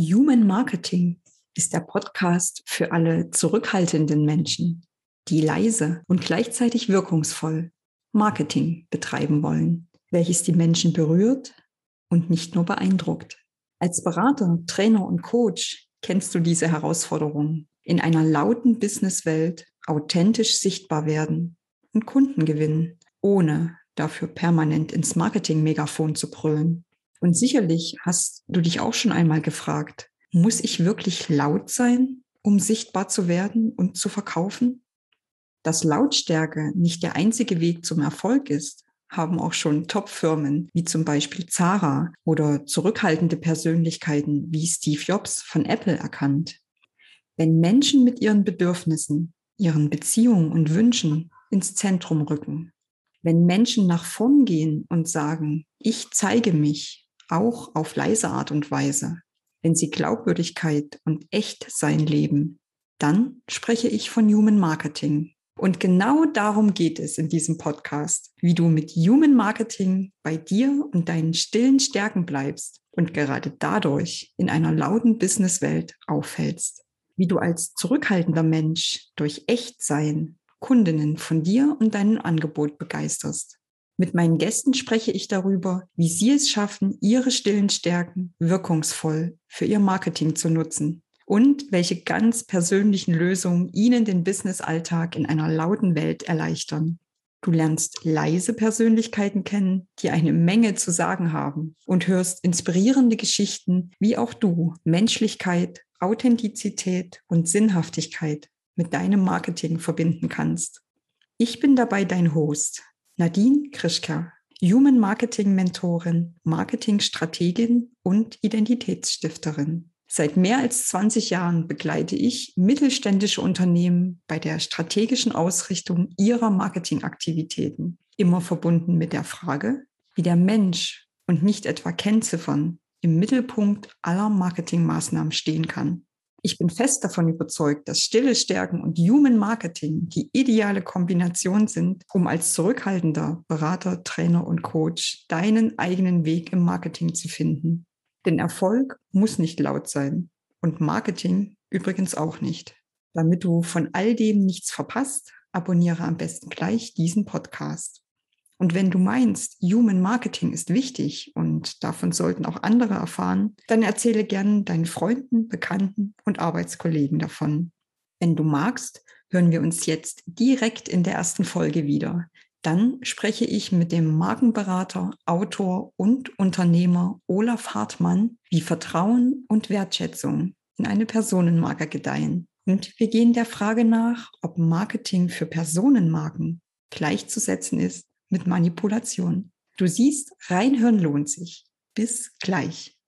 Human Marketing ist der Podcast für alle zurückhaltenden Menschen, die leise und gleichzeitig wirkungsvoll Marketing betreiben wollen, welches die Menschen berührt und nicht nur beeindruckt. Als Berater, Trainer und Coach kennst du diese Herausforderungen, in einer lauten Businesswelt authentisch sichtbar werden und Kunden gewinnen, ohne dafür permanent ins Marketing-Megafon zu brüllen. Und sicherlich hast du dich auch schon einmal gefragt, muss ich wirklich laut sein, um sichtbar zu werden und zu verkaufen? Dass Lautstärke nicht der einzige Weg zum Erfolg ist, haben auch schon Top-Firmen wie zum Beispiel Zara oder zurückhaltende Persönlichkeiten wie Steve Jobs von Apple erkannt. Wenn Menschen mit ihren Bedürfnissen, ihren Beziehungen und Wünschen ins Zentrum rücken, wenn Menschen nach vorn gehen und sagen, ich zeige mich, auch auf leise Art und Weise, wenn sie Glaubwürdigkeit und Echtsein leben, dann spreche ich von Human Marketing. Und genau darum geht es in diesem Podcast, wie du mit Human Marketing bei dir und deinen stillen Stärken bleibst und gerade dadurch in einer lauten Businesswelt auffällst. Wie du als zurückhaltender Mensch durch Echtsein Kundinnen von dir und deinem Angebot begeisterst. Mit meinen Gästen spreche ich darüber, wie sie es schaffen, ihre stillen Stärken wirkungsvoll für ihr Marketing zu nutzen und welche ganz persönlichen Lösungen ihnen den Business-Alltag in einer lauten Welt erleichtern. Du lernst leise Persönlichkeiten kennen, die eine Menge zu sagen haben und hörst inspirierende Geschichten, wie auch du Menschlichkeit, Authentizität und Sinnhaftigkeit mit deinem Marketing verbinden kannst. Ich bin dabei dein Host, Nadine Krischka, Human Marketing Mentorin, Marketingstrategin und Identitätsstifterin. Seit mehr als 20 Jahren begleite ich mittelständische Unternehmen bei der strategischen Ausrichtung ihrer Marketingaktivitäten, immer verbunden mit der Frage, wie der Mensch und nicht etwa Kennziffern im Mittelpunkt aller Marketingmaßnahmen stehen kann. Ich bin fest davon überzeugt, dass stille Stärken und Human Marketing die ideale Kombination sind, um als zurückhaltender Berater, Trainer und Coach deinen eigenen Weg im Marketing zu finden. Denn Erfolg muss nicht laut sein und Marketing übrigens auch nicht. Damit du von all dem nichts verpasst, abonniere am besten gleich diesen Podcast. Und wenn du meinst, Human Marketing ist wichtig und davon sollten auch andere erfahren, dann erzähle gerne deinen Freunden, Bekannten und Arbeitskollegen davon. Wenn du magst, hören wir uns jetzt direkt in der ersten Folge wieder. Dann spreche ich mit dem Markenberater, Autor und Unternehmer Olaf Hartmann, wie Vertrauen und Wertschätzung in eine Personenmarke gedeihen. Und wir gehen der Frage nach, ob Marketing für Personenmarken gleichzusetzen ist mit Manipulation. Du siehst, reinhören lohnt sich. Bis gleich.